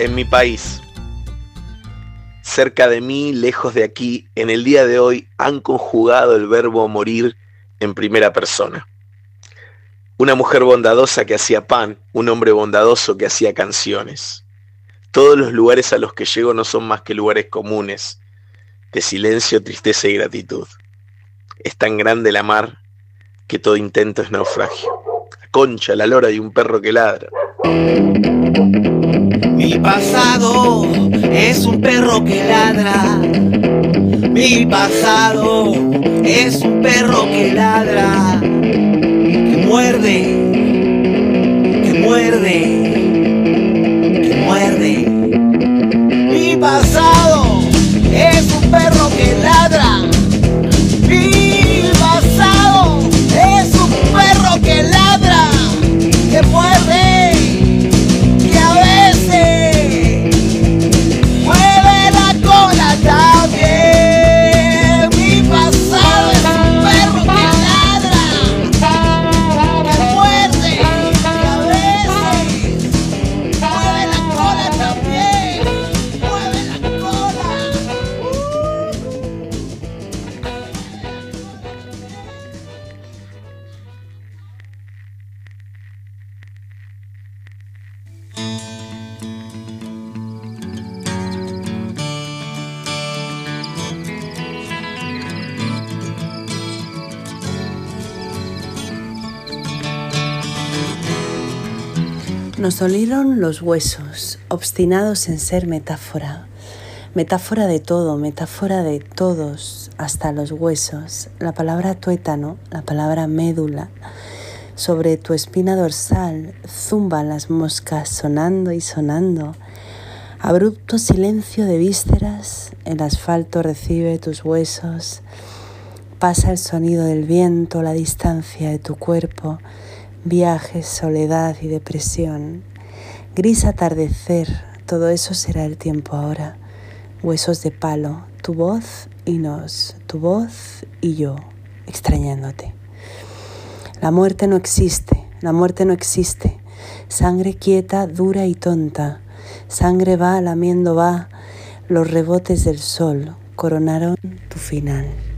En mi país, cerca de mí, lejos de aquí, en el día de hoy han conjugado el verbo morir en primera persona. Una mujer bondadosa que hacía pan, un hombre bondadoso que hacía canciones. Todos los lugares a los que llego no son más que lugares comunes, de silencio, tristeza y gratitud. Es tan grande la mar que todo intento es naufragio. Concha, la lora y un perro que ladra. Mi pasado es un perro que ladra. Mi pasado es un perro que ladra, que muerde, que muerde, Nos dolieron los huesos, obstinados en ser metáfora. Metáfora de todo, metáfora de todos, hasta los huesos. La palabra tuétano, la palabra médula. Sobre tu espina dorsal zumban las moscas sonando y sonando. Abrupto silencio de vísceras, el asfalto recibe tus huesos. Pasa el sonido del viento, la distancia de tu cuerpo, viajes, soledad y depresión. Gris atardecer, todo eso será el tiempo ahora. Huesos de palo, tu voz y nos, tu voz y yo, extrañándote. La muerte no existe, la muerte no existe. Sangre quieta, dura y tonta. Sangre va, lamiendo va. Los rebotes del sol coronaron tu final.